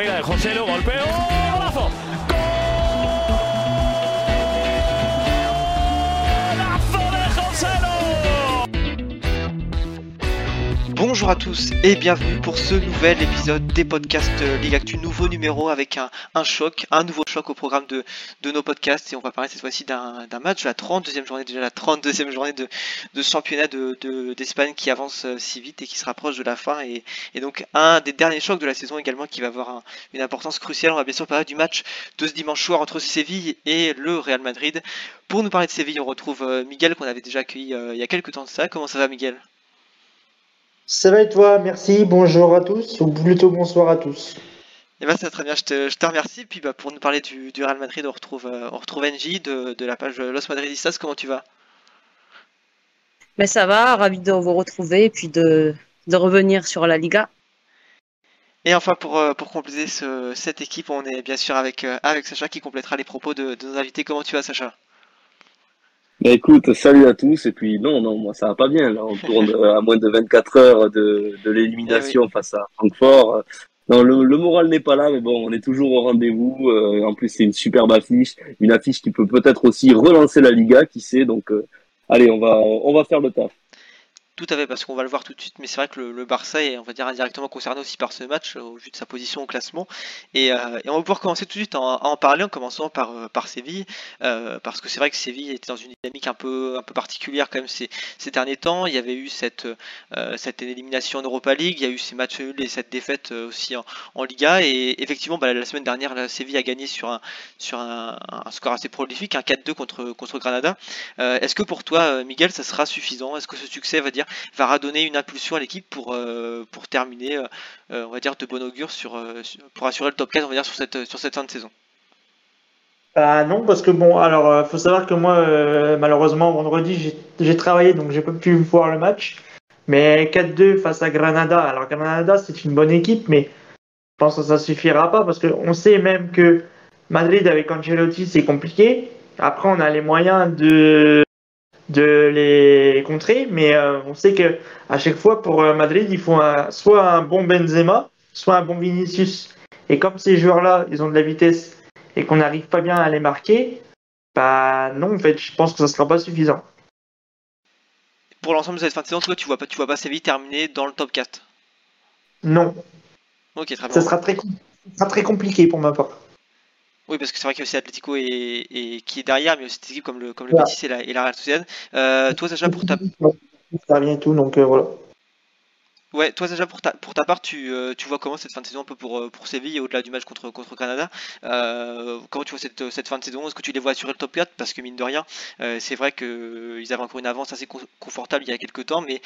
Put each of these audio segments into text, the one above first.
arriba de José, lo golpeo. Bonjour à tous et bienvenue pour ce nouvel épisode des podcasts euh, Ligue Actu, nouveau numéro avec un, choc, un nouveau choc au programme de, de nos podcasts et on va parler cette fois-ci d'un match, la 32e journée, déjà la 32e journée de, championnat de- de- d'Espagne qui avance euh, si vite et qui se rapproche de la fin et, donc un des derniers chocs de la saison également qui va avoir un- une importance cruciale. On va bien sûr parler du match de ce dimanche soir entre Séville et le Real Madrid. Pour nous parler de Séville, on retrouve euh, Miguel qu'on avait déjà accueilli il y a quelques temps de ça. Comment ça va Miguel? Ça va et toi? Merci, bonjour à tous, ou plutôt bonsoir à tous. Eh ben, ça va très bien, je te, je te remercie. Puis bah, pour nous parler du, du Real Madrid, on retrouve, euh, on retrouve NJ de, de la page Los Madridistas. Comment tu vas? Mais ça va, ravi de vous retrouver et puis de, de revenir sur la Liga. Et enfin, pour, euh, pour compléter ce- cette équipe, on est bien sûr avec, euh, avec Sacha qui complétera les propos de, de nos invités. Comment tu vas, Sacha? Bah écoute, salut à tous. Et puis non, non, moi ça va pas bien. Là, on tourne euh, à moins de 24 heures de, de l'élimination face à Francfort. Non, le, le moral n'est pas là, mais bon, on est toujours au rendez-vous. Euh, en plus, c'est une superbe affiche, une affiche qui peut peut-être aussi relancer la Liga, qui sait. Donc, euh, allez, on va, on va faire le taf. Tout à fait, parce qu'on va le voir tout de suite, mais c'est vrai que le, Barça est, on va dire, indirectement concerné aussi par ce match, au vu de sa position au classement. Et, euh, et on va pouvoir commencer tout de suite à en, parler, en commençant par, euh, par Séville, euh, parce que c'est vrai que Séville était dans une dynamique un peu, un peu particulière quand même ces, ces derniers temps. Il y avait eu cette, euh, cette élimination en Europa League, il y a eu ces matchs nuls et cette défaite euh, aussi en, Liga. Et effectivement, bah, la semaine dernière, la Séville a gagné sur un, sur un, score assez prolifique, un 4-2 contre, contre Granada. Euh, Est-ce que pour toi, euh, Miguel, ça sera suffisant? Est-ce que ce succès va dire va redonner une impulsion à l'équipe pour, euh, pour terminer, euh, euh, on va dire, de bon augure sur, pour assurer le top 4, on va dire, sur cette, sur cette fin de saison. Ah non, parce que bon, alors euh, faut savoir que moi, malheureusement, vendredi, j'ai- travaillé, donc j'ai pas pu voir le match. Mais 4-2 face à Granada. Alors Granada, c'est une bonne équipe, mais je pense que ça suffira pas, parce qu'on sait même que Madrid avec Ancelotti, c'est compliqué. Après, on a les moyens de de les contrer, mais euh, on sait que à chaque fois pour euh, Madrid, il faut un- soit un bon Benzema, soit un bon Vinicius. Et comme ces joueurs-là, ils ont de la vitesse et qu'on n'arrive pas bien à les marquer, bah non, en fait, je pense que ça sera pas suffisant. Pour l'ensemble de cette fin de saison, toi, tu vois pas, tu vois pas Séville terminer dans le top 4. Non, Ok, très bien. ça sera très, com- ça sera très compliqué pour ma part. Oui, parce que c'est vrai qu'il y a aussi Atletico et, et qui est derrière, mais aussi des équipes comme le, comme le Voilà. Betis et la, et la Real Sociedad. Euh, toi, Sacha, pour ta, Ça revient et tout, donc euh, voilà. Ouais, toi, Sacha, pour ta, pour ta part, tu, euh, tu vois comment cette fin de saison un peu pour, euh, pour Séville et au-delà du match contre, contre Canada euh, Comment tu vois cette, cette fin de saison? Est-ce que tu les vois assurer le top 4 Parce que mine de rien, c'est vrai qu'ils avaient encore une avance assez con- confortable il y a quelques temps, mais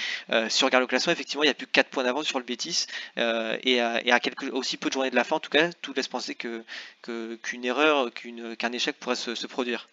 si on regarde le classement, effectivement, il n'y a plus que 4 points d'avance sur le Betis. euh, et à, quelques, aussi peu de journées de la fin, en tout cas, tout laisse penser qu'une erreur, qu'un échec pourrait se, se produire.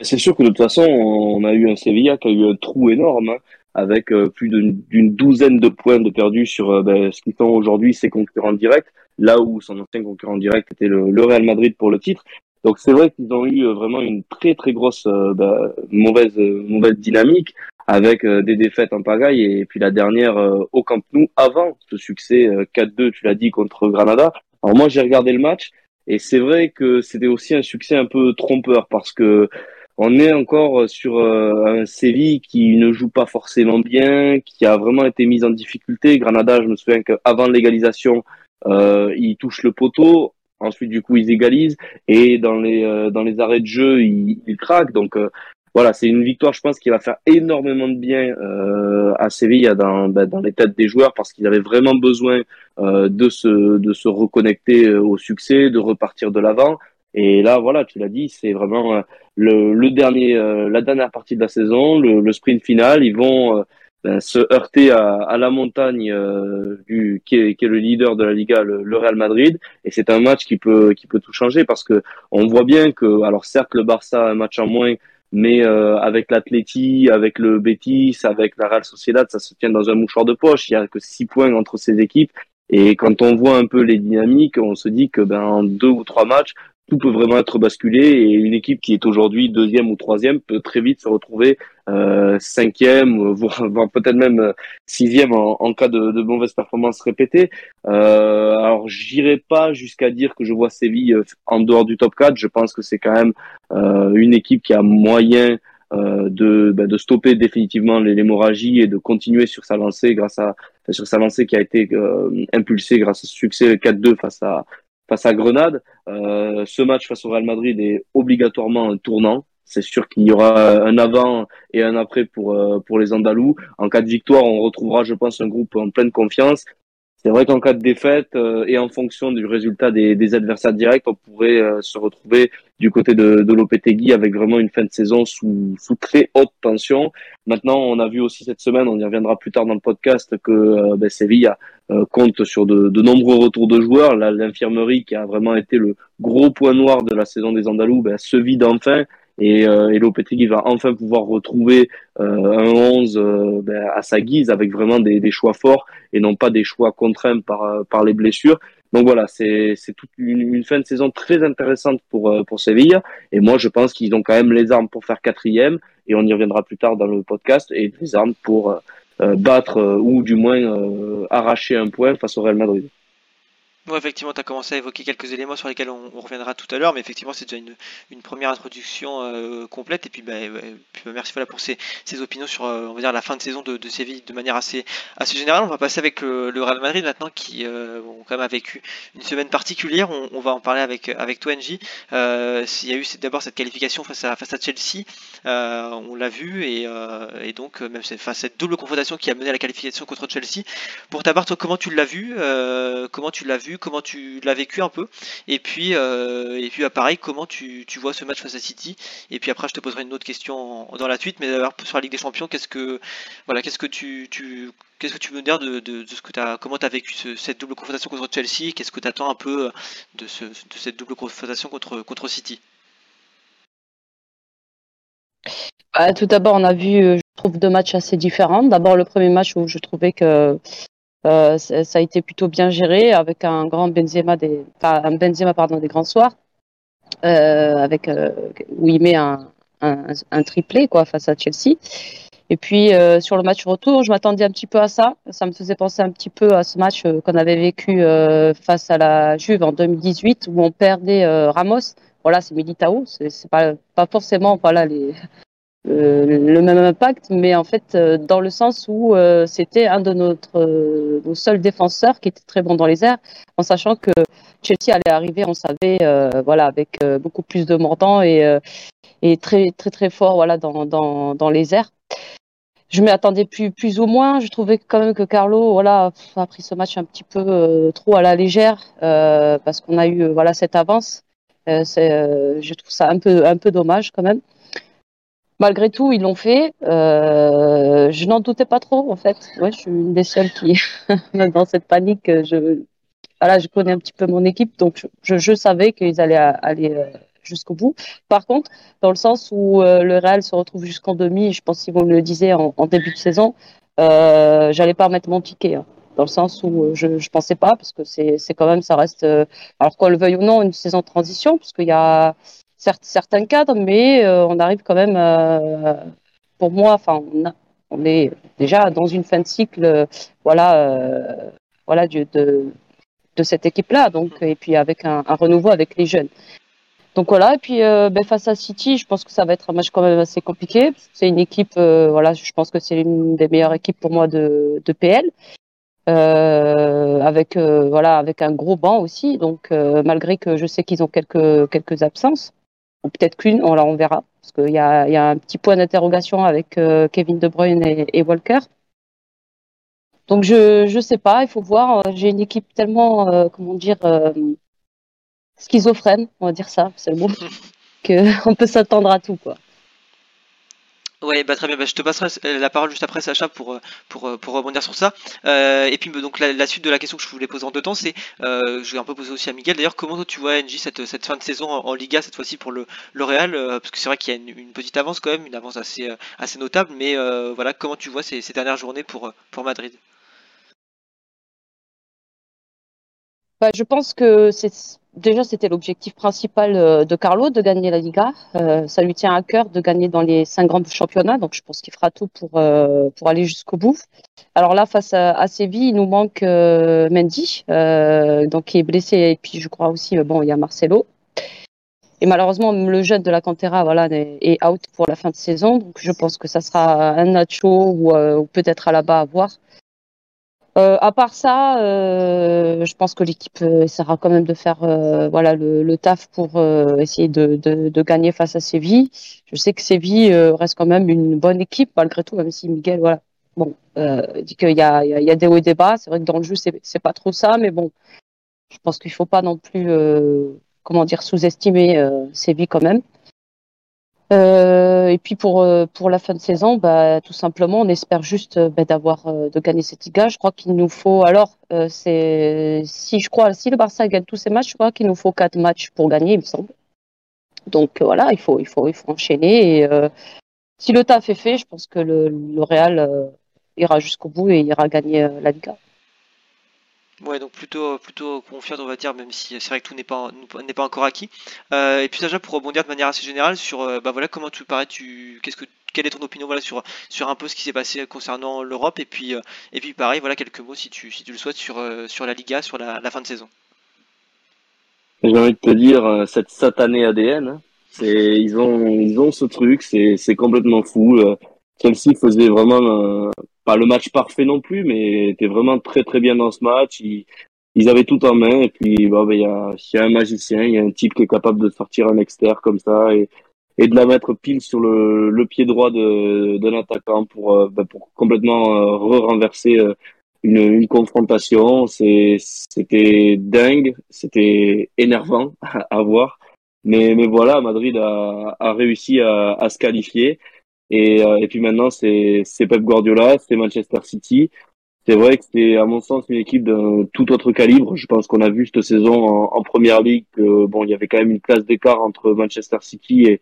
C'est sûr que de toute façon, on a eu un Sevilla qui a eu un trou énorme, hein, avec euh, plus d'une douzaine de points de perdus sur euh, ben, ce qui sont aujourd'hui ses concurrents directs, là où son ancien concurrent direct était le, le Real Madrid pour le titre. Donc c'est vrai qu'ils ont eu euh, vraiment une très très grosse ben, mauvaise mauvaise dynamique avec des défaites en pagaille et puis la dernière au Camp Nou avant ce succès euh, 4-2, tu l'as dit contre Granada. Alors moi j'ai regardé le match et c'est vrai que c'était aussi un succès un peu trompeur parce que on est encore sur euh, un Séville qui ne joue pas forcément bien, qui a vraiment été mis en difficulté. Granada, je me souviens qu'avant l'égalisation, euh, ils touchent le poteau. Ensuite, du coup, ils égalisent et dans les euh, dans les arrêts de jeu, ils, ils craquent. Donc euh, voilà, c'est une victoire, je pense, qui va faire énormément de bien euh, à Séville dans ben, dans les têtes des joueurs parce qu'ils avaient vraiment besoin euh, de se de se reconnecter euh, au succès, de repartir de l'avant. Et là, voilà, tu l'as dit, c'est vraiment euh, le, le dernier, euh, la dernière partie de la saison, le, le sprint final. Ils vont, euh, ben, se heurter à, à la montagne euh, du, qui, est, qui est le leader de la Liga, le, le Real Madrid. Et c'est un match qui peut, qui peut tout changer parce que on voit bien que, alors certes, le Barça a un match en moins, mais euh, avec l'Atleti, avec le Betis, avec la Real Sociedad, ça se tient dans un mouchoir de poche. Il y a que six points entre ces équipes. Et quand on voit un peu les dynamiques, on se dit que ben en deux ou trois matchs, tout peut vraiment être basculé et une équipe qui est aujourd'hui deuxième ou troisième peut très vite se retrouver euh, cinquième, voire, peut-être même euh, sixième en, cas de, de mauvaise performance répétée. Euh, alors j'irai pas jusqu'à dire que je vois Séville euh, en dehors du top 4. Je pense que c'est quand même euh, une équipe qui a moyen euh, de, bah, de stopper définitivement l'hémorragie et de continuer sur sa lancée grâce à sur sa lancée qui a été impulsée grâce ce succès 4-2 face à face à Grenade. Euh, ce match face au Real Madrid est obligatoirement un tournant. C'est sûr qu'il y aura un avant et un après pour euh, pour les Andalous. En cas de victoire, on retrouvera, je pense, un groupe en pleine confiance. C'est vrai qu'en cas de défaite euh, et en fonction du résultat des, des adversaires directs, on pourrait euh, se retrouver du côté de, de Lopetegui avec vraiment une fin de saison sous, sous très haute tension. Maintenant, on a vu aussi cette semaine, on y reviendra plus tard dans le podcast, que euh, ben, Sevilla euh, compte sur de, de, nombreux retours de joueurs. L'infirmerie qui a vraiment été le gros point noir de la saison des Andalous ben, se vide enfin et, euh, Lopetegui va enfin pouvoir retrouver euh, un 11 euh, ben, à sa guise avec vraiment des, des, choix forts et non pas des choix contraints par, euh, par les blessures. Donc voilà, c'est toute une, une, fin de saison très intéressante pour, euh, pour Sevilla. Et moi, je pense qu'ils ont quand même les armes pour faire quatrième. Et on y reviendra plus tard dans le podcast. Et les armes pour euh, battre ou du moins arracher un point face au Real Madrid. Bon, effectivement, tu as commencé à évoquer quelques éléments sur lesquels on, reviendra tout à l'heure, mais effectivement, c'est déjà une, première introduction euh, complète. Et puis, bah, puis bah, merci voilà, pour ces, ces opinions sur euh, on va dire, la fin de saison de, Séville de manière assez, assez générale. On va passer avec le, Real Madrid maintenant, qui euh, bon, quand même vécu une semaine particulière. On, va en parler avec, avec toi, NJ. Euh, il y a eu d'abord cette qualification face à, face à Chelsea, on l'a vu, et, et donc, même enfin, cette double confrontation qui a mené à la qualification contre Chelsea. Pour ta part, toi, comment tu l'as vu Comment tu l'as vu comment tu l'as vécu un peu, et puis euh, et puis bah, pareil, comment tu, tu, vois ce match face à City, et puis après je te poserai une autre question dans la suite, mais d'abord sur la Ligue des Champions, qu'est-ce que voilà, qu'est-ce que tu, tu qu'est-ce que tu veux dire de, de, ce que comment tu as vécu ce, cette double confrontation contre Chelsea, qu'est-ce que tu attends un peu de, ce, de cette double confrontation contre, contre City? Bah, Tout d'abord, on a vu, je trouve, deux matchs assez différents. D'abord, le premier match où je trouvais que euh, ça a été plutôt bien géré avec un grand Benzema des, un Benzema pardon des grands soirs, euh, avec euh, où il met un, un, triplé quoi face à Chelsea. Et puis sur le match retour, je m'attendais un petit peu à ça. Ça me faisait penser un petit peu à ce match qu'on avait vécu face à la Juve en 2018 où on perdait Ramos. Voilà, c'est Militao, c'est pas pas forcément voilà les le même impact, mais en fait euh, dans le sens où euh, c'était un de nos seuls défenseurs qui était très bon dans les airs, en sachant que Chelsea allait arriver, on savait, voilà, avec beaucoup plus de mordants et, très très très fort, voilà, dans dans, dans les airs. Je m'y attendais plus plus ou moins. Je trouvais quand même que Carlo, voilà, a pris ce match un petit peu trop à la légère parce qu'on a eu voilà cette avance. je trouve ça un peu un peu dommage quand même malgré tout, ils l'ont fait. Euh, je n'en doutais pas trop, en fait. Ouais, je suis une des seules qui, dans cette panique, je, voilà, je connais un petit peu mon équipe, donc je, je savais qu'ils allaient aller euh, jusqu'au bout. Par contre, dans le sens où euh, le Real se retrouve jusqu'en demi, je pense qu'ils vont le disait en, début de saison, euh, j'allais pas mettre mon ticket. Hein, dans le sens où je, je pensais pas, parce que c'est, quand même, ça reste, euh, alors qu'on le veuille ou non, une saison de transition, parce qu'il y a, certains cadres, mais euh, on arrive quand même, euh, pour moi, enfin, on, on, est déjà dans une fin de cycle, euh, voilà, voilà, du, de, de cette équipe-là, donc, et puis avec un, un, renouveau avec les jeunes. Donc voilà, et puis ben, face à City, je pense que ça va être un match quand même assez compliqué. C'est une équipe, voilà, je pense que c'est une des meilleures équipes pour moi de, de PL. Euh, avec euh, voilà avec un gros banc aussi donc euh, malgré que je sais qu'ils ont quelques quelques absences ou peut-être qu'une, on, on verra, parce qu'il y a, y a, un petit point d'interrogation avec euh, Kevin De Bruyne et, et, Walker. Donc je je sais pas, il faut voir. J'ai une équipe tellement, euh, comment dire, euh, schizophrène, on va dire ça, c'est le mot, qu'on peut s'attendre à tout, quoi. Ouais, bah très bien. Bah, je te passerai la parole juste après, Sacha, pour euh, pour euh, pour rebondir sur ça. Euh, et puis bah, donc la, suite de la question que je voulais poser en deux temps, c'est, je vais un peu poser aussi à Miguel. D'ailleurs, comment toi tu vois NJ cette cette fin de saison en, Liga cette fois-ci pour le le Real, parce que c'est vrai qu'il y a une, petite avance quand même, une avance assez assez notable. Mais voilà, comment tu vois ces, ces dernières journées pour pour Madrid? Bah, je pense que c'est déjà, c'était l'objectif principal euh, de Carlo, de gagner la Liga. Euh, ça lui tient à cœur de gagner dans les cinq grands championnats, donc je pense qu'il fera tout pour, euh, pour aller jusqu'au bout. Alors là, face à, à Séville, il nous manque Mendy, donc qui est blessé, et puis je crois aussi, bon, il y a Marcelo. Et malheureusement, le jeune de la Cantera voilà, est out pour la fin de saison, donc je pense que ça sera un Nacho ou, ou peut-être à la bas à voir. Euh, à part ça, euh, je pense que l'équipe euh, essaiera quand même de faire euh, voilà le, le, taf pour euh, essayer de, de, de, gagner face à Séville. Je sais que Séville reste quand même une bonne équipe malgré tout, même si Miguel voilà bon dit qu'il y a, il y a des hauts et des bas. C'est vrai que dans le jeu c'est pas trop ça, mais bon, je pense qu'il faut pas non plus comment dire sous-estimer Séville quand même. Euh, et puis pour euh, pour la fin de saison, bah, tout simplement, on espère juste euh, bah, d'avoir de gagner cette Liga. Je crois qu'il nous faut alors si je crois si le Barça gagne tous ses matchs, je crois qu'il nous faut quatre matchs pour gagner, il me semble. Donc voilà, il faut il faut il faut enchaîner. Et si le taf est fait, je pense que le Real ira jusqu'au bout et ira gagner la Liga. Ouais, donc plutôt plutôt confiant, on va dire, même si c'est vrai que tout n'est pas n'est pas encore acquis. Euh, et puis déjà pour rebondir de manière assez générale sur euh, bah voilà comment tu parais, tu qu'est-ce que quelle est ton opinion voilà sur sur un peu ce qui s'est passé concernant l'Europe et puis euh, et puis pareil voilà quelques mots si tu si tu le souhaites sur sur la Liga sur la, fin de saison. J'ai envie de te dire cette satanée ADN, hein. c'est ils ont ils ont ce truc, c'est c'est complètement fou. Chelsea faisait vraiment pas le match parfait non plus, mais était vraiment très très bien dans ce match. Ils, ils avaient tout en main et puis bah, bah, il y, a, y a un magicien, il y a un type qui est capable de sortir un externe comme ça et, et de la mettre pile sur le, le pied droit de d'un attaquant pour euh, bah, pour complètement euh, renverser euh, une, une confrontation. C'était dingue, c'était énervant à, voir. Mais, mais voilà, Madrid a, a réussi à, à se qualifier. Et, euh, et puis maintenant, c'est Pep Guardiola, c'est Manchester City. C'est vrai que c'est, à mon sens, une équipe d'un tout autre calibre. Je pense qu'on a vu cette saison en, en première ligue que, bon, il y avait quand même une classe d'écart entre Manchester City et,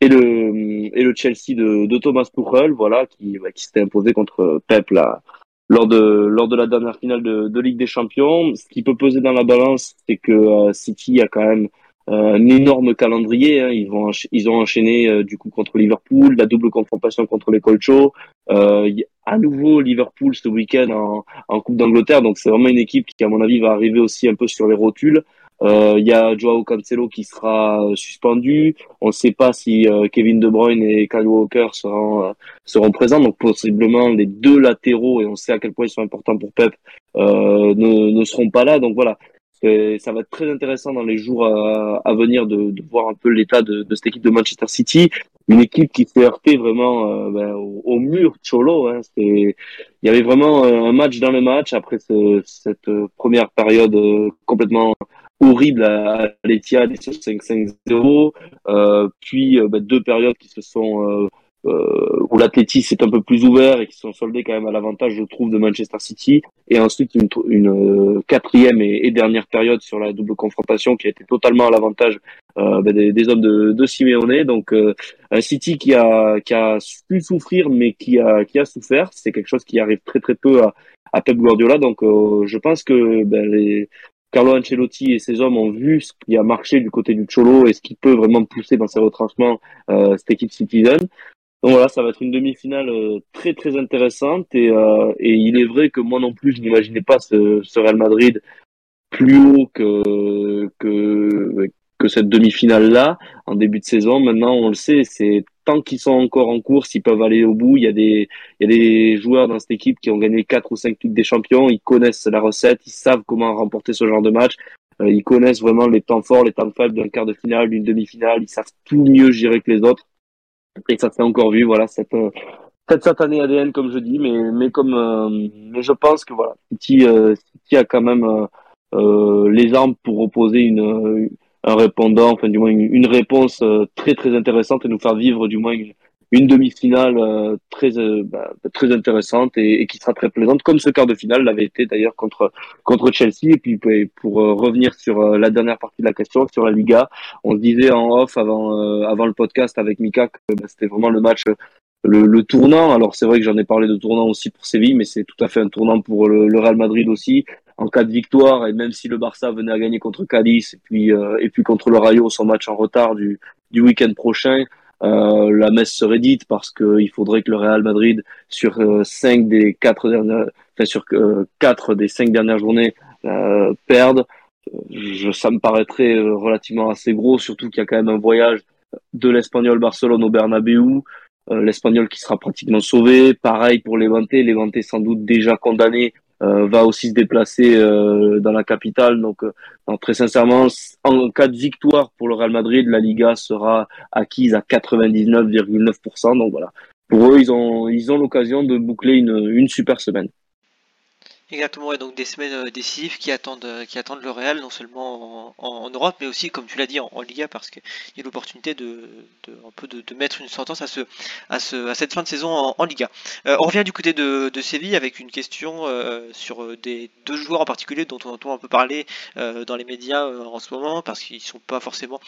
et le, et le Chelsea de, Thomas Tuchel, voilà, qui, bah, qui s'était imposé contre Pep là, lors de, lors de la dernière finale de, de Ligue des Champions. Ce qui peut peser dans la balance, c'est que euh, City a quand même un énorme calendrier. Hein. Ils vont ils ont enchaîné euh, du coup contre Liverpool, la double confrontation contre les Colcho. Euh, à nouveau Liverpool ce week-end en, en Coupe d'Angleterre. Donc c'est vraiment une équipe qui à mon avis va arriver aussi un peu sur les rotules. Euh, il y a Joao Cancelo qui sera suspendu. On ne sait pas si Kevin De Bruyne et Kyle Walker seront seront présents. Donc possiblement les deux latéraux et on sait à quel point ils sont importants pour Pep ne, ne seront pas là. Donc voilà, ça va être très intéressant dans les jours à, venir de, de, voir un peu l'état de, de, cette équipe de Manchester City. Une équipe qui s'est heurtée vraiment euh, ben, au, mur Cholo. Hein. Il y avait vraiment euh, un match dans le match après ce, cette première période euh, complètement horrible à l'Etihad 5-5-0, euh, puis ben, deux périodes qui se sont euh, où l'athlétisme est un peu plus ouvert et qui sont soldés quand même à l'avantage, je trouve, de Manchester City. Et ensuite, une, une euh, quatrième et, dernière période sur la double confrontation qui a été totalement à l'avantage euh, ben, des, des, hommes de, de Simeone. Donc, euh, un City qui a, qui a su souffrir, mais qui a, qui a souffert. C'est quelque chose qui arrive très très peu à, à Pep Guardiola. Donc, euh, je pense que ben, les, Carlo Ancelotti et ses hommes ont vu ce qui a marché du côté du Cholo et ce qui peut vraiment pousser dans ses retranchements euh, cette équipe Citizen. Donc voilà, ça va être une demi-finale euh, très très intéressante et, euh, et il est vrai que moi non plus je n'imaginais pas ce, ce, Real Madrid plus haut que que que cette demi-finale là en début de saison. Maintenant on le sait, c'est tant qu'ils sont encore en course, ils peuvent aller au bout. Il y a des il y a des joueurs dans cette équipe qui ont gagné quatre ou cinq Ligues des Champions, ils connaissent la recette, ils savent comment remporter ce genre de match. Euh, ils connaissent vraiment les temps forts, les temps faibles d'un quart de finale, d'une demi-finale. Ils savent tout mieux gérer que les autres. Et ça s'est encore vu, voilà, cette, euh, cette année ADN, comme je dis, mais, mais comme, euh, mais je pense que voilà, City, euh, City a quand même euh, les armes pour opposer une, un répondant, enfin du moins une, réponse très très intéressante et nous faire vivre du moins une, une demi-finale euh, très euh, bah, très intéressante et, qui sera très plaisante, comme ce quart de finale l'avait été d'ailleurs contre contre Chelsea. Et puis pour revenir sur la dernière partie de la question, sur la Liga, on se disait en off avant avant le podcast avec Mika que bah, c'était vraiment le match le, le, tournant. Alors c'est vrai que j'en ai parlé de tournant aussi pour Séville, mais c'est tout à fait un tournant pour le, le, Real Madrid aussi. En cas de victoire, et même si le Barça venait à gagner contre Cadiz et puis et puis contre le Rayo, son match en retard du du week-end prochain, euh, la messe serait dite parce qu'il faudrait que le Real Madrid sur euh, cinq des quatre dernières, enfin sur euh, quatre des cinq dernières journées euh, perde. Je, ça me paraîtrait relativement assez gros, surtout qu'il y a quand même un voyage de l'Espagnol Barcelone au Bernabeu, l'Espagnol qui sera pratiquement sauvé. Pareil pour Levante, Levante sans doute déjà condamné va aussi se déplacer euh, dans la capitale. Donc, euh, très sincèrement, en cas de victoire pour le Real Madrid, la Liga sera acquise à 99,9%. Donc voilà, pour eux, ils ont ils ont l'occasion de boucler une, une super semaine. Exactement, et donc des semaines euh, décisives qui attendent, euh, qui attendent le Real, non seulement en, Europe, mais aussi, comme tu l'as dit, en, Liga, parce qu'il y a l'opportunité de, un peu de, mettre une sentence à, ce, à, ce, à cette fin de saison en, Liga. Euh, on revient du côté de, Séville avec une question sur deux joueurs en particulier dont on entend un peu parler dans les médias en ce moment, parce qu'ils sont pas forcément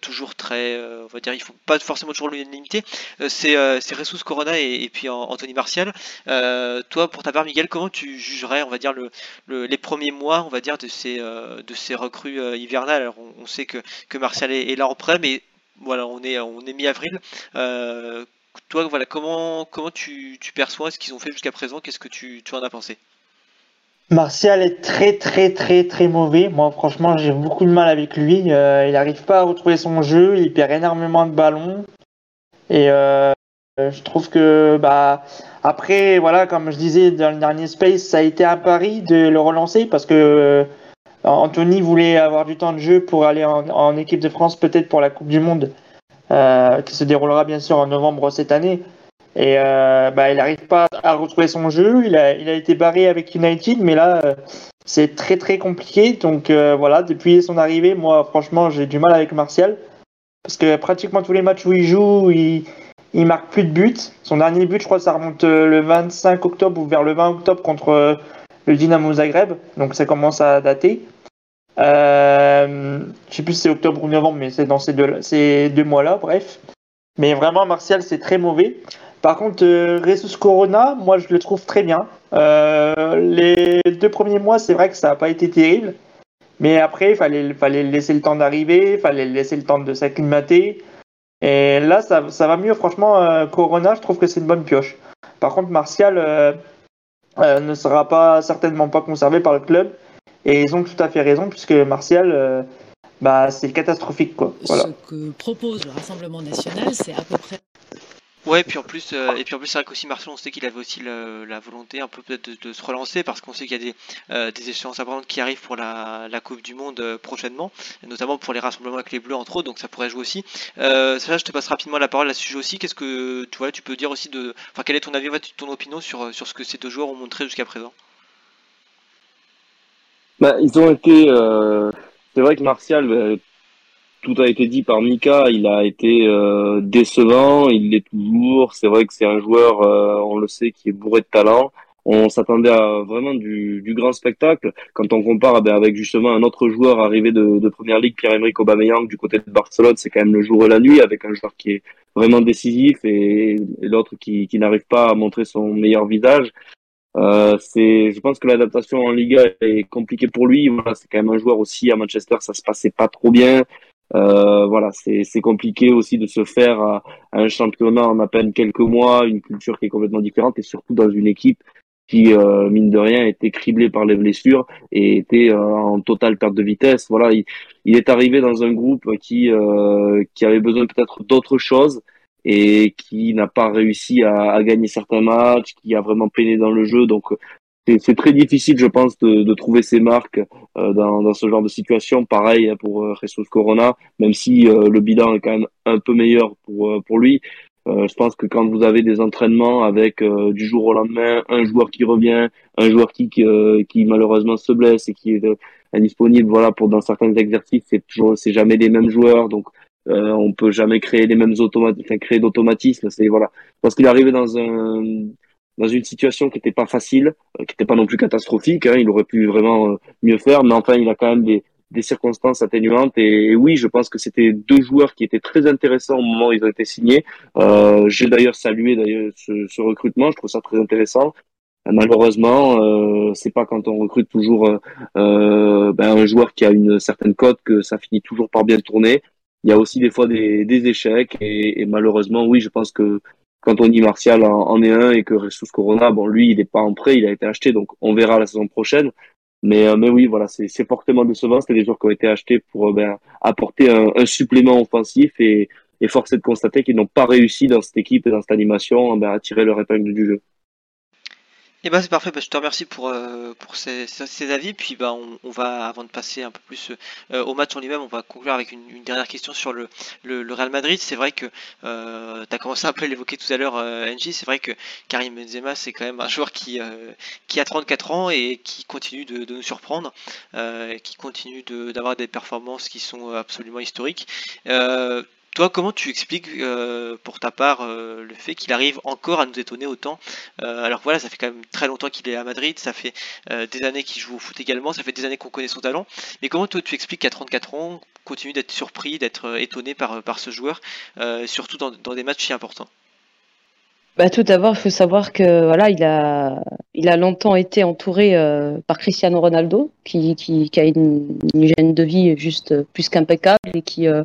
toujours très, on va dire, ils font pas forcément toujours l'unanimité. c'est Jesus Corona et, et puis Anthony Martial. toi, pour ta part, Miguel, comment tu on va dire, le, les premiers mois, on va dire, de ces, euh, de ces recrues euh, hivernales. On, sait que, que Martial est, là en prêt, mais voilà, on est, on est mi-avril. Euh, toi, voilà, comment, comment tu, perçois ce qu'ils ont fait jusqu'à présent? Qu'est-ce que tu, tu en as pensé? Martial est très très très très mauvais. Moi franchement j'ai beaucoup de mal avec lui. il n'arrive pas à retrouver son jeu, il perd énormément de ballons. Et je trouve que bah après, voilà, comme je disais dans le dernier Space, ça a été un pari de le relancer parce que euh, Anthony voulait avoir du temps de jeu pour aller en, équipe de France, peut-être pour la Coupe du Monde, euh, qui se déroulera bien sûr en novembre cette année. Et euh, bah, il n'arrive pas à retrouver son jeu. Il a, il a été barré avec United, mais là, c'est très très compliqué. Donc voilà, depuis son arrivée, moi, franchement, j'ai du mal avec Martial. Parce que pratiquement tous les matchs où il joue, il, il marque plus de buts. Son dernier but, je crois, ça remonte euh, le 25 octobre ou vers le 20 octobre contre euh, le Dynamo Zagreb. Donc ça commence à dater. Euh, je sais plus si c'est octobre ou novembre, mais c'est dans ces deux, mois-là, bref. Mais vraiment, Martial, c'est très mauvais. Par contre, euh, Corona, moi, je le trouve très bien. Les deux premiers mois, c'est vrai que ça n'a pas été terrible. Mais après, il fallait, fallait laisser le temps d'arriver, il fallait laisser le temps de s'acclimater. Et là, ça, va mieux. Franchement, euh, Corona, je trouve que c'est une bonne pioche. Par contre, Martial euh, euh, ne sera pas certainement pas conservé par le club. Et ils ont tout à fait raison, puisque Martial, bah, c'est catastrophique. Quoi. Ce que propose le Rassemblement national, c'est à peu près Ouais, et puis en plus, euh, et puis en plus, c'est vrai qu'aussi Marcel, on sait qu'il avait aussi la volonté un peu peut-être de, se relancer parce qu'on sait qu'il y a des, euh, des échéances importantes qui arrivent pour la, la Coupe du Monde euh, prochainement, notamment pour les rassemblements avec les Bleus entre autres, donc ça pourrait jouer aussi. Euh, ça, je te passe rapidement la parole à ce sujet aussi. Qu'est-ce que tu vois, tu peux dire aussi de, enfin, quel est ton avis, ton opinion sur sur ce que ces deux joueurs ont montré jusqu'à présent? Bah, ils ont été, c'est vrai que Martial tout a été dit par Mika, il a été euh, décevant, il l'est toujours. C'est vrai que c'est un joueur, euh, on le sait, qui est bourré de talent. On s'attendait à vraiment du, du, grand spectacle. Quand on compare eh ben, avec justement un autre joueur arrivé de, de première ligue, Pierre-Emerick Aubameyang du côté de Barcelone, c'est quand même le jour et la nuit avec un joueur qui est vraiment décisif et, l'autre qui, qui n'arrive pas à montrer son meilleur visage. Euh, c'est, je pense que l'adaptation en Liga est compliquée pour lui. Voilà, c'est quand même un joueur aussi à Manchester, ça se passait pas trop bien. Euh, voilà, c'est compliqué aussi de se faire à, un championnat en à peine quelques mois, une culture qui est complètement différente et surtout dans une équipe qui, euh, mine de rien, était criblée par les blessures et était euh, en totale perte de vitesse. Voilà, il, est arrivé dans un groupe qui, euh, qui avait besoin peut-être d'autre chose et qui n'a pas réussi à, à, gagner certains matchs, qui a vraiment peiné dans le jeu. Donc, c'est très difficile, je pense, de, de trouver ses marques euh, dans, dans, ce genre de situation. Pareil hein, pour euh, Jesus Corona, même si euh, le bilan est quand même un peu meilleur pour, euh, pour lui. je pense que quand vous avez des entraînements avec du jour au lendemain un joueur qui revient, un joueur qui, qui, malheureusement se blesse et qui est indisponible, voilà, pour dans certains exercices, c'est toujours, c'est jamais les mêmes joueurs. Donc Euh, on peut jamais créer les mêmes automates, enfin, créer d'automatismes. C'est voilà, parce qu'il est arrivé dans un dans une situation qui n'était pas facile, euh, qui n'était pas non plus catastrophique. Hein, il aurait pu vraiment euh, mieux faire, mais enfin, il a quand même des, des circonstances atténuantes. Et, oui, je pense que c'était deux joueurs qui étaient très intéressants au moment où ils ont été signés. Euh, J'ai d'ailleurs salué d'ailleurs ce, ce, recrutement. Je trouve ça très intéressant. Malheureusement, euh, c'est pas quand on recrute toujours euh, ben, un joueur qui a une certaine cote que ça finit toujours par bien tourner. Il y a aussi des fois des, des échecs et, et, malheureusement, oui, je pense que quand on dit Martial en, est un et que Jesus Corona, bon, lui, il n'est pas en prêt, il a été acheté, donc on verra la saison prochaine. Mais, euh, mais oui, voilà, c'est fortement décevant. C'était des joueurs qui ont été achetés pour euh, ben, apporter un, supplément offensif et, et force est de constater qu'ils n'ont pas réussi dans cette équipe et dans cette animation ben, à tirer leur épingle du jeu. Et eh bah ben, c'est parfait, bah, je te remercie pour, euh, pour ces, avis. Puis bah, on, va, avant de passer un peu plus euh, au match en lui-même, on va conclure avec une, dernière question sur le, le, Real Madrid. C'est vrai que euh, tu as commencé un peu à l'évoquer tout à l'heure, euh, Angie. C'est vrai que Karim Benzema, c'est quand même un joueur qui, qui a 34 ans et qui continue de, de nous surprendre, qui continue d'avoir des performances qui sont absolument historiques. Toi, comment tu expliques euh, pour ta part euh, le fait qu'il arrive encore à nous étonner autant? Euh, Alors voilà, ça fait quand même très longtemps qu'il est à Madrid, ça fait des années qu'il joue au foot également, ça fait des années qu'on connaît son talent. Mais comment toi tu expliques qu'à 34 ans, continue d'être surpris, d'être étonné par, par ce joueur, surtout dans, dans des matchs si importants? Bah, tout d'abord, il faut savoir que voilà, il a, il a longtemps été entouré euh, par Cristiano Ronaldo, qui, qui, qui a une, une gêne de vie juste plus qu'impeccable et qui, euh,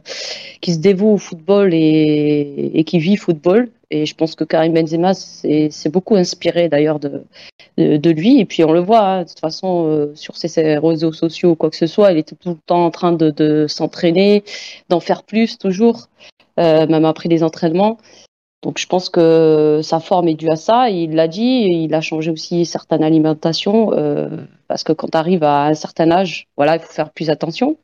qui se dévoue au football et, et qui vit football. Et je pense que Karim Benzema s'est beaucoup inspiré d'ailleurs de, de, lui. Et puis on le voit, hein, de toute façon, euh, sur ses, ses, réseaux sociaux ou quoi que ce soit, il était tout le temps en train de, de s'entraîner, d'en faire plus toujours, euh, même après les entraînements. Donc je pense que sa forme est due à ça. Il l'a dit, il a changé aussi certaines alimentations euh, parce que quand tu arrives à un certain âge, voilà, il faut faire plus attention.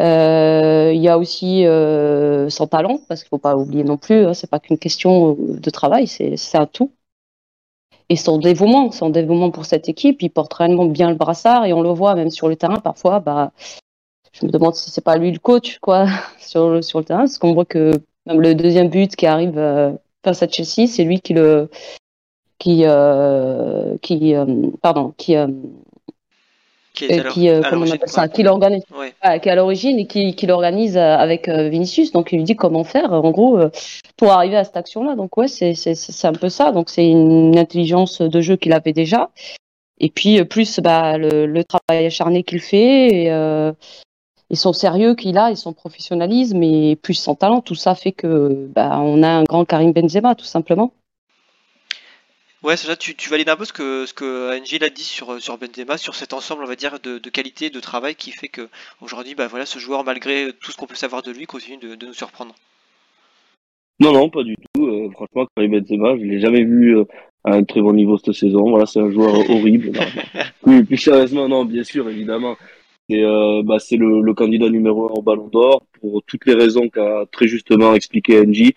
Euh, il y a aussi euh, son talent parce qu'il faut pas oublier non plus, hein, c'est pas qu'une question de travail, c'est un tout. Et son dévouement, son dévouement pour cette équipe, il porte réellement bien le brassard et on le voit même sur le terrain parfois. Bah, je me demande si c'est pas lui le coach quoi sur le, sur le terrain parce qu'on voit que même le deuxième but qui arrive euh, face à Chelsea, c'est lui qui le qui euh, qui euh, pardon qui euh, qui, euh, qui euh, comment on appelle ça, qui l'organise, ouais. ah, qui est à l'origine et qui, qui l'organise avec Vinicius. Donc il lui dit comment faire, en gros, pour arriver à cette action-là. Donc ouais, c'est c'est c'est un peu ça. Donc c'est une intelligence de jeu qu'il avait déjà. Et puis plus bah, le, le travail acharné qu'il fait et, et son sérieux qu'il a et son professionnalisme et plus son talent, tout ça fait que bah, on a un grand Karim Benzema tout simplement. Ouais, c'est ça, tu, tu, valides un peu ce que, ce que Angel a dit sur, sur Benzema, sur cet ensemble, on va dire, de, de qualité, de travail qui fait que aujourd'hui, bah voilà, ce joueur, malgré tout ce qu'on peut savoir de lui, continue de, de, nous surprendre. Non, non, pas du tout. Euh, franchement, Karim Benzema, je l'ai jamais vu euh, à un très bon niveau cette saison. Voilà, c'est un joueur horrible. oui, plus sérieusement, non, bien sûr, évidemment. Euh, bah, c'est le, candidat numéro un au Ballon d'Or pour toutes les raisons qu'a très justement expliqué Angie.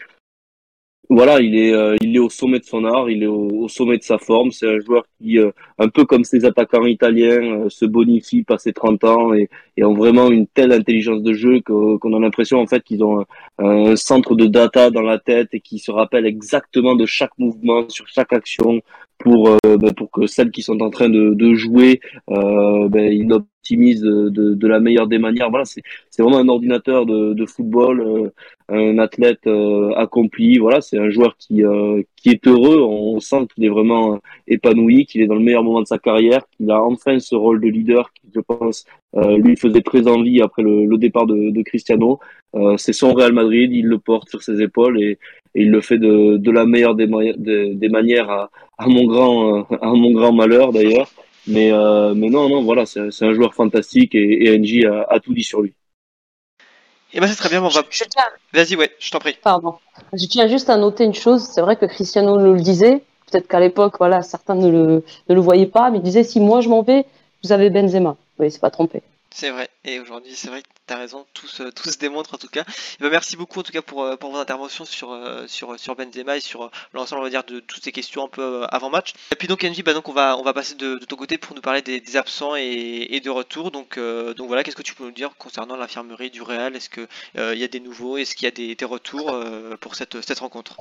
Voilà, il est, euh, il est au sommet de son art, il est au, sommet de sa forme. C'est un joueur qui, euh, un peu comme ses attaquants italiens, se bonifie passé 30 ans et, ont vraiment une telle intelligence de jeu qu'on a l'impression en fait qu'ils ont un, centre de data dans la tête et qui se rappellent exactement de chaque mouvement, sur chaque action, pour ben, pour que celles qui sont en train de, de jouer, ben, ils optimisent de, la meilleure des manières. Voilà, c'est vraiment un ordinateur de, football, euh, un athlète euh, accompli. Voilà, c'est un joueur qui euh, qui est heureux. On sent qu'il est vraiment épanoui, qu'il est dans le meilleur moment de sa carrière, qu'il a enfin ce rôle de leader qui, je pense, lui faisait très envie après le, départ de, Cristiano. c'est son Real Madrid, il le porte sur ses épaules et, il le fait de, la meilleure des, manières à, mon grand, à mon grand malheur d'ailleurs. Mais, euh, mais non, non, voilà, c'est un joueur fantastique et, et NJ a, a, tout dit sur lui. Et eh ben c'est très bien, on va... Tiens... Vas-y, ouais, je t'en prie. Pardon. Je tiens juste à noter une chose, c'est vrai que Cristiano nous le disait, peut-être qu'à l'époque, voilà, certains ne le, ne le voyaient pas, mais il disait si moi je m'en vais, vous avez Benzema. Oui, c'est pas trompé. C'est vrai, et aujourd'hui, c'est vrai que tu as raison, tout se, démontre en tout cas. Et ben, merci beaucoup en tout cas pour, euh, pour vos interventions sur, euh, sur, Benzema et sur euh, l'ensemble, on va dire, de toutes ces questions un peu avant match. Et puis donc, Engie, bah, donc on va, passer de, ton côté pour nous parler des, absents et, de retour. Donc, donc voilà, qu'est-ce que tu peux nous dire concernant l'infirmerie du Real? Est-ce qu'il il y a des nouveaux? Est-ce qu'il y a des, des retours pour cette, cette rencontre?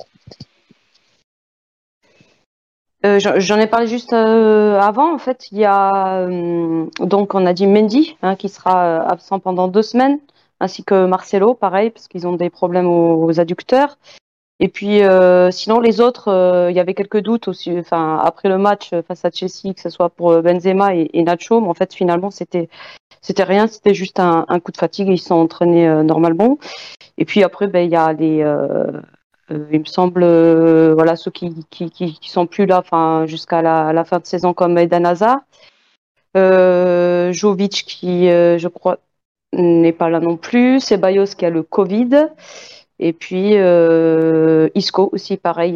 Euh, J'en ai parlé juste euh, avant. En fait, il y a euh, donc on a dit Mendy hein, qui sera absent pendant deux semaines, ainsi que Marcelo, pareil, parce qu'ils ont des problèmes aux, adducteurs. Et puis sinon les autres, il y avait quelques doutes aussi. Enfin après le match face à Chelsea, que ce soit pour Benzema et, Nacho, mais en fait finalement c'était c'était rien, c'était juste un, coup de fatigue ils sont entraînés normalement. Et puis après ben il y a les il me semble, euh, voilà, ceux qui, qui, qui, sont plus là, enfin, jusqu'à la, fin de saison, comme Eden Hazard. Euh, Jovic, qui, euh, je crois, n'est pas là non plus. Ceballos, qui a le Covid. Et puis, euh, Isco aussi, pareil,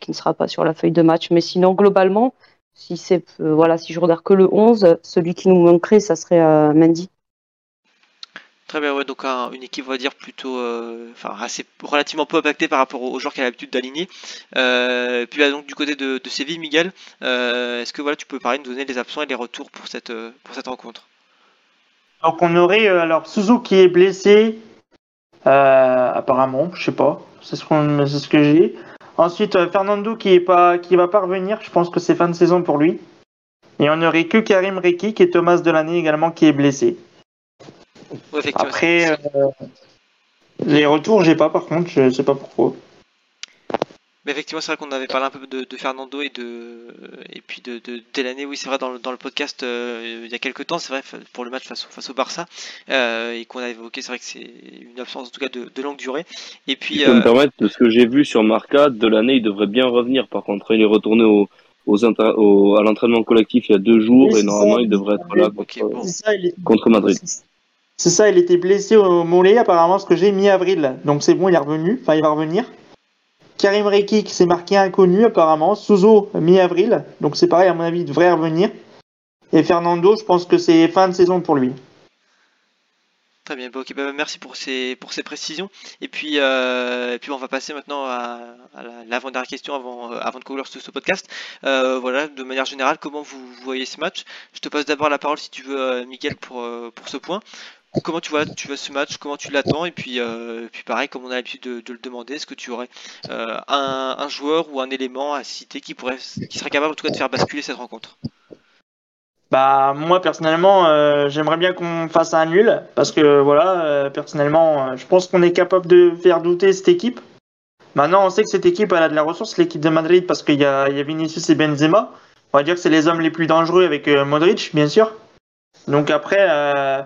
qui ne sera pas sur la feuille de match. Mais sinon, globalement, si voilà, si je regarde que le 11, celui qui nous manquerait, ça serait Mendy. Très bien, ouais, donc une équipe, on va dire, plutôt, euh, enfin, assez, relativement peu impactée par rapport aux, joueurs qui a l'habitude d'aligner. Euh, puis donc du côté de, Séville, Miguel, euh, est-ce que voilà, tu peux parler, nous donner les absents et les retours pour cette, pour cette rencontre? Donc on aurait alors Suzu qui est blessé, apparemment, je sais pas, c'est ce, ce que j'ai. Ensuite Fernando qui est pas, qui va pas revenir, je pense que c'est fin de saison pour lui. Et on aurait que Karim Reki et Thomas Delaney également qui est blessé. Après, euh, les retours, j'ai pas par contre, je sais pas pourquoi. Mais effectivement, c'est vrai qu'on avait parlé un peu de, Fernando et de et puis de, de Oui, c'est vrai dans le, dans le podcast euh, il y a quelques temps, c'est vrai pour le match face, face au Barça euh, et qu'on a évoqué, c'est vrai que c'est une absence en tout cas de, longue durée. Et puis. Si me permettre, de ce que j'ai vu sur Marca, Delaney il devrait bien revenir. Par contre, il est retourné au, aux, à l'entraînement collectif il y a deux jours et normalement il devrait être là contre Madrid. C'est ça, il était blessé au mollet, apparemment, ce que j'ai mi-avril. Donc c'est bon, il est revenu. Enfin, il va revenir. Karim Rekik s'est marqué inconnu, apparemment. Souzo, mi-avril. Donc c'est pareil, à mon avis, il devrait revenir. Et Fernando, je pense que c'est fin de saison pour lui. Très bien, bah, merci pour ces, pour ces précisions. Et puis, euh, puis on va passer maintenant à, l'avant-dernière question avant, euh, avant de conclure ce, podcast. Euh, voilà, de manière générale, comment vous, voyez ce match? Je te passe d'abord la parole si tu veux, Miguel, pour, pour ce point comment tu vois, tu vois ce match, comment tu l'attends, et puis, euh, puis pareil, comme on a l'habitude de, le demander, est-ce que tu aurais euh, un, joueur ou un élément à citer qui pourrait, qui serait capable en tout cas de faire basculer cette rencontre? Bah moi personnellement, euh, j'aimerais bien qu'on fasse un nul, parce que voilà, personnellement, je pense qu'on est capable de faire douter cette équipe. Maintenant, on sait que cette équipe a de la ressource, l'équipe de Madrid, parce qu'il y a, y a Vinicius et Benzema. On va dire que c'est les hommes les plus dangereux avec Modric, bien sûr. Donc après, euh,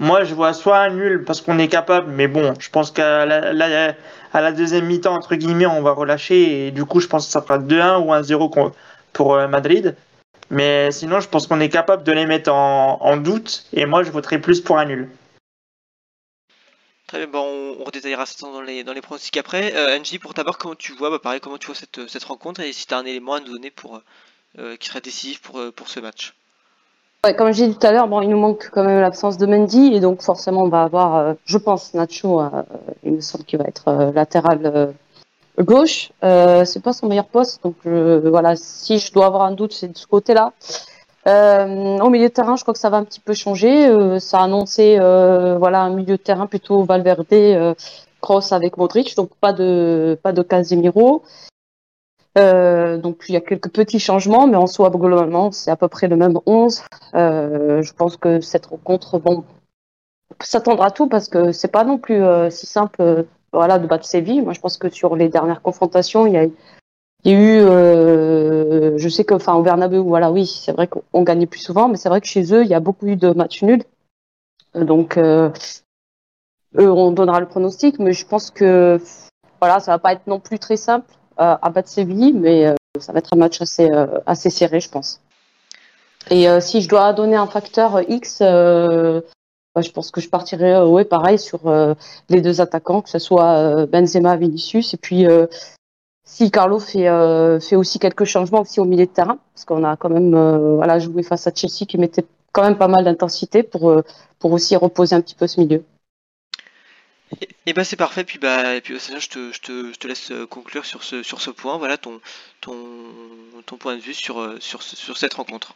moi je vois soit un nul parce qu'on est capable, mais bon, je pense qu'à la, à la deuxième mi-temps, entre guillemets, on va relâcher et du coup je pense que ça fera 2-1 ou 1-0 pour euh, Madrid. Mais sinon, je pense qu'on est capable de les mettre en, doute et moi je voterai plus pour un nul. Très bien, bon, on, redétaillera ça dans les, dans les pronostics après. Euh, pour d'abord, comment tu vois, bah, pareil, comment tu vois cette, rencontre et si tu as un élément à nous donner pour, euh, qui serait décisif pour ce match? Comme j'ai dit tout à l'heure, bon, il nous manque quand même l'absence de Mendy et donc forcément on va avoir, euh, je pense, Nacho. Euh, il me semble qu'il va être euh, latéral gauche. c'est pas son meilleur poste, donc voilà. Si je dois avoir un doute, c'est de ce côté-là. au milieu de terrain, je crois que ça va un petit peu changer. ça a annoncé, voilà, un milieu de terrain plutôt Valverde, cross avec Modric, donc pas de pas de Casemiro. Euh, donc il y a quelques petits changements, mais en soi globalement c'est à peu près le même 11. Euh, je pense que cette rencontre, bon, s'attendra à tout parce que c'est pas non plus euh, si simple, voilà, de battre Séville. Moi je pense que sur les dernières confrontations, il y a, y a eu, je sais que, enfin au Bernabeu, voilà, oui, c'est vrai qu'on gagnait plus souvent, mais c'est vrai que chez eux il y a beaucoup eu de matchs nuls. Donc eux, on donnera le pronostic, mais je pense que voilà, ça va pas être non plus très simple à battre Séville, mais euh, ça va être un match assez, euh, serré, je pense. Et euh, si je dois donner un facteur X, bah, je pense que je partirai ouais, pareil sur les deux attaquants, que ce soit Benzema, Vinicius, et puis si Carlo fait, fait aussi quelques changements aussi au milieu de terrain, parce qu'on a quand même voilà, joué face à Chelsea qui mettait quand même pas mal d'intensité pour, euh, pour aussi reposer un petit peu ce milieu. Et, et bah c'est parfait, puis bah et puis Océan, je te, je, te, je te laisse euh, conclure sur ce, sur ce point, voilà ton, ton, ton point de vue sur, euh, sur, sur cette rencontre.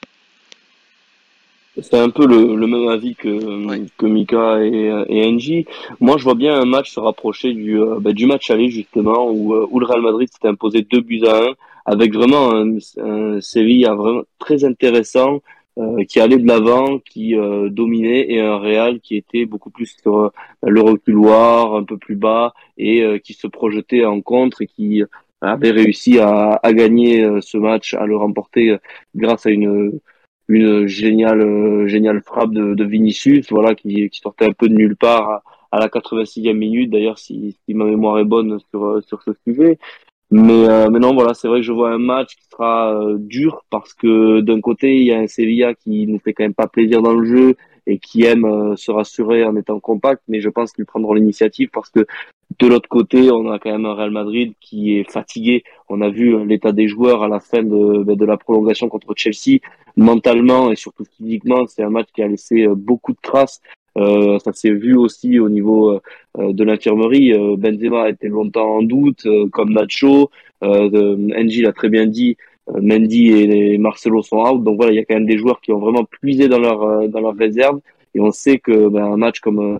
C'est un peu le, le même avis que, Ouais. que Mika et, et Angie. Moi, je vois bien un match se rapprocher du, euh, bah, du match aller, justement, où, euh, où le Real Madrid s'était imposé 2 buts à 1, avec vraiment un, un vraiment très intéressant, euh, qui allait de l'avant, qui euh, dominait, et un Real qui était beaucoup plus sur euh, le reculoir, un peu plus bas, et euh, qui se projetait en contre et qui avait réussi à, à gagner euh, ce match, à le remporter euh, grâce à une une géniale euh, géniale frappe de, de Vinicius voilà qui, qui sortait un peu de nulle part à, à la 86e minute. D'ailleurs si, si ma mémoire est bonne sur euh, sur ce sujet mais euh, non voilà c'est vrai que je vois un match qui sera euh, dur parce que d'un côté il y a un Sevilla qui nous fait quand même pas plaisir dans le jeu et qui aime euh, se rassurer en étant compact mais je pense qu'ils prendront l'initiative parce que de l'autre côté on a quand même un Real Madrid qui est fatigué on a vu euh, l'état des joueurs à la fin de, ben, de la prolongation contre Chelsea mentalement et surtout physiquement, c'est un match qui a laissé beaucoup de traces. Euh, ça s'est vu aussi au niveau euh, euh, de l'infirmerie. Euh, Benzema a été longtemps en doute, comme Nacho. Euh, Angie l'a très bien dit. Mendy et Marcelo sont out. Donc voilà, il y a quand même des joueurs qui ont vraiment puisé dans leur dans leur réserve. Et on sait que ben, un match comme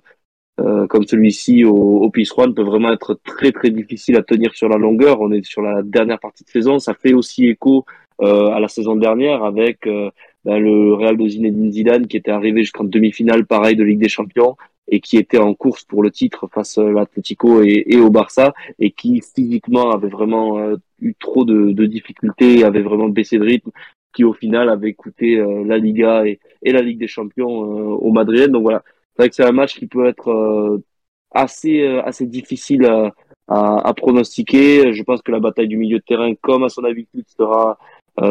euh, comme celui-ci au, au Pizjuán peut vraiment être très très difficile à tenir sur la longueur. On est sur la dernière partie de saison. Ça fait aussi écho euh, à la saison dernière avec euh, ben, le Real de Zinedine Zidane qui était arrivé jusqu'en demi-finale pareil de Ligue des Champions et qui était en course pour le titre face à l'Atlético et, au Barça et qui physiquement avait vraiment euh, eu trop de, difficultés, avait vraiment baissé de rythme, qui au final avait coûté euh, la Liga et, la Ligue des Champions euh, au Madrid. Donc voilà, c'est vrai que c'est un match qui peut être assez assez difficile à, à, à pronostiquer. Je pense que la bataille du milieu de terrain, comme à son habitude, sera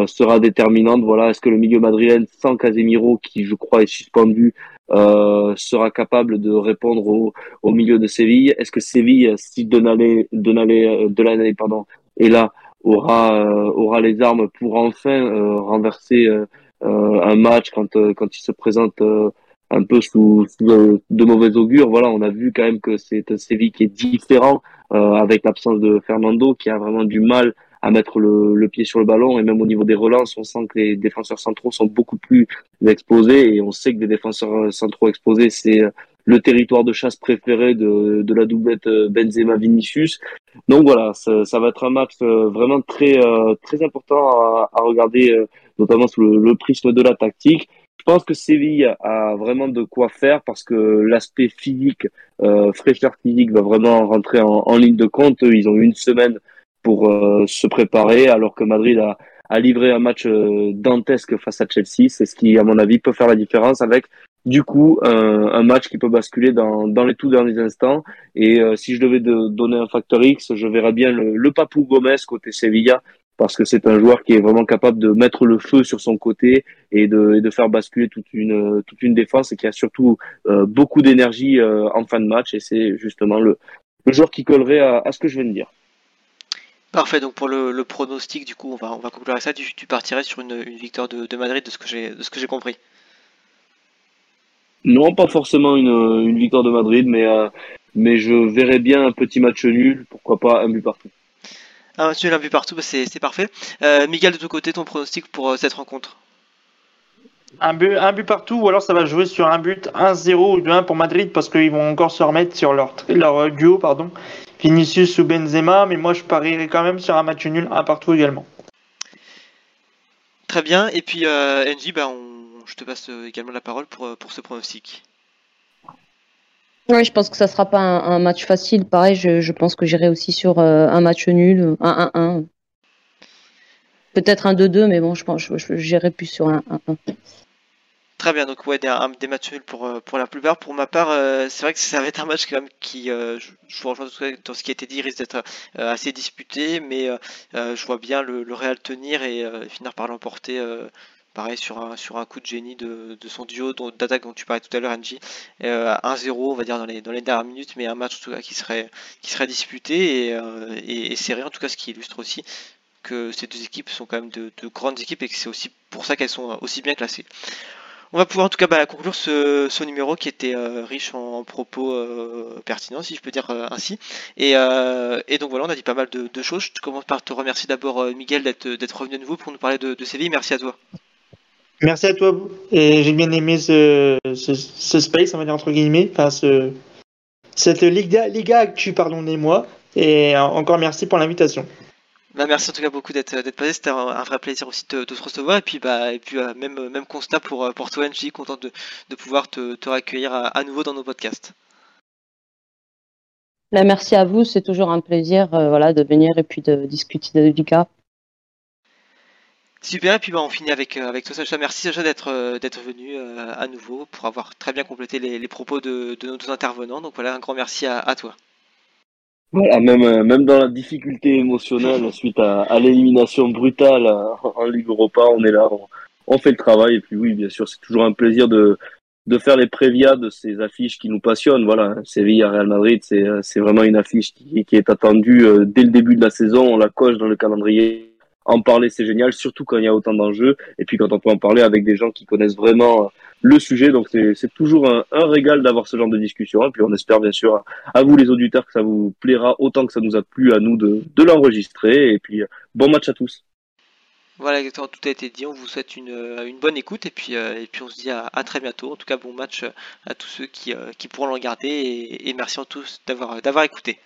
sera déterminante. Voilà, est-ce que le milieu madrilène sans Casemiro, qui je crois est suspendu, euh, sera capable de répondre au, au milieu de Séville? Est-ce que Séville, si Donalé, Donalé, Delaney, pardon, est là, aura euh, aura les armes pour enfin euh, renverser euh, euh, un match quand euh, quand il se présente euh, un peu sous, sous euh, de mauvais augure. Voilà, on a vu quand même que c'est un Séville qui est différent euh, avec l'absence de Fernando, qui a vraiment du mal à mettre le, pied sur le ballon et même au niveau des relances, on sent que les défenseurs centraux sont beaucoup plus exposés et on sait que des défenseurs centraux exposés, c'est le territoire de chasse préféré de, de la doublette Benzema-Vinicius. Donc voilà, ça, va être un match euh, vraiment très euh, très important à, regarder, euh, notamment sous le, prisme de la tactique. Je pense que Séville a vraiment de quoi faire parce que l'aspect physique, euh, fraîcheur physique va vraiment rentrer en, ligne de compte. Ils ont une semaine pour euh, se préparer, alors que Madrid a, livré un match euh, dantesque face à Chelsea. C'est ce qui, à mon avis, peut faire la différence avec, du coup, un, match qui peut basculer dans, dans les tout derniers instants. Et euh, si je devais de, donner un facteur X, je verrais bien le, le Papou Gomez côté Sevilla, parce que c'est un joueur qui est vraiment capable de mettre le feu sur son côté et de, de faire basculer toute une, toute une défense et qui a surtout beaucoup d'énergie en fin de match. Et c'est justement le, le joueur qui collerait à, à ce que je viens de dire. Parfait, donc pour le, le, pronostic, du coup, on va, on va conclure avec ça. Tu, tu partirais sur une, une victoire de, de, Madrid, de ce que j'ai, compris. Non, pas forcément une, une victoire de Madrid, mais, euh, mais je verrais bien un petit match nul, pourquoi pas un but partout. Un match nul, un but partout, bah c'est, c'est parfait. Euh, Miguel, de ton côté, ton pronostic pour euh, cette rencontre? Un but, un but partout, ou alors ça va jouer sur un but 1-0 ou 2-1 pour Madrid, parce qu'ils vont encore se remettre sur leur, leur duo, pardon. Vinicius ou Benzema, mais moi je parierais quand même sur un match nul, un partout également. Très bien, et puis euh, NJ, bah, on, je te passe également la parole pour, pour ce pronostic. Oui, je pense que ça sera pas un, un match facile. Pareil, je, je pense que j'irai aussi sur euh, un match nul, un 1-1. Peut-être un 2-2, mais bon, je pense que j'irai plus sur un 1-1. Très bien, donc ouais, des, matchs nuls pour, pour la plupart. Pour ma part, euh, c'est vrai que ça va être un match quand même qui, euh, je, je vous rejoins dans ce qui a été dit, risque d'être euh, assez disputé, mais je vois bien le, Real tenir et finir par l'emporter. Pareil sur un, sur un coup de génie de, son duo d'attaque dont tu parlais tout à l'heure, Angie. 1-0, on va dire, dans les, dans les dernières minutes, mais un match en tout cas qui serait, qui serait disputé et, et, serré, en tout cas, ce qui illustre aussi que ces deux équipes sont quand même de grandes équipes et que c'est aussi pour ça qu'elles sont aussi bien classées. On va pouvoir en tout cas bah, conclure ce, numéro qui était euh, riche en, propos euh, pertinents, si je peux dire euh, ainsi. Et, et donc voilà, on a dit pas mal de, de choses. Je commence par te remercier d'abord, Miguel, d'être revenu à nouveau pour nous parler de, de Séville. Merci à toi. Merci à toi. Et j'ai bien aimé ce, ce, ce space, on va dire entre guillemets, enfin ce, cette Liga, Liga Actu, pardonnez-moi. Et euh, encore merci pour l'invitation. Bah, merci en tout cas beaucoup d'être d'être passé. C'était un, un vrai plaisir aussi de, de se recevoir. Et puis, bah, et puis euh, même, même constat pour, euh, pour toi, NJ, content de, de pouvoir te, te accueillir à, à nouveau dans nos podcasts. Là, merci à vous, c'est toujours un plaisir euh, voilà, de venir et puis de discuter de Liga. Super, et puis bah, on finit avec, euh, avec toi Sacha. Merci Sacha d'être euh, d'être venu euh, à nouveau pour avoir très bien complété les, les propos de, de nos deux intervenants. Donc voilà, un grand merci à, à toi. Voilà, même, euh, même dans la difficulté émotionnelle suite à, à l'élimination brutale euh, en Ligue Europa, on est là, on, on fait le travail. Et puis oui, bien sûr, c'est toujours un plaisir de, de faire les prévias de ces affiches qui nous passionnent. Voilà, Séville à Real Madrid, c'est, euh, c'est vraiment une affiche qui, qui est attendue euh, dès le début de la saison. On la coche dans le calendrier. En parler, c'est génial, surtout quand il y a autant d'enjeux. Et puis quand on peut en parler avec des gens qui connaissent vraiment le sujet. Donc c'est, toujours un, régal d'avoir ce genre de discussion. Et puis on espère bien sûr à vous les auditeurs que ça vous plaira autant que ça nous a plu à nous de, l'enregistrer. Et puis bon match à tous. Voilà, tout a été dit. On vous souhaite une, bonne écoute et puis, euh, et puis on se dit à, très bientôt. En tout cas, bon match à tous ceux qui, euh, pourront le regarder et, et merci à tous d'avoir écouté.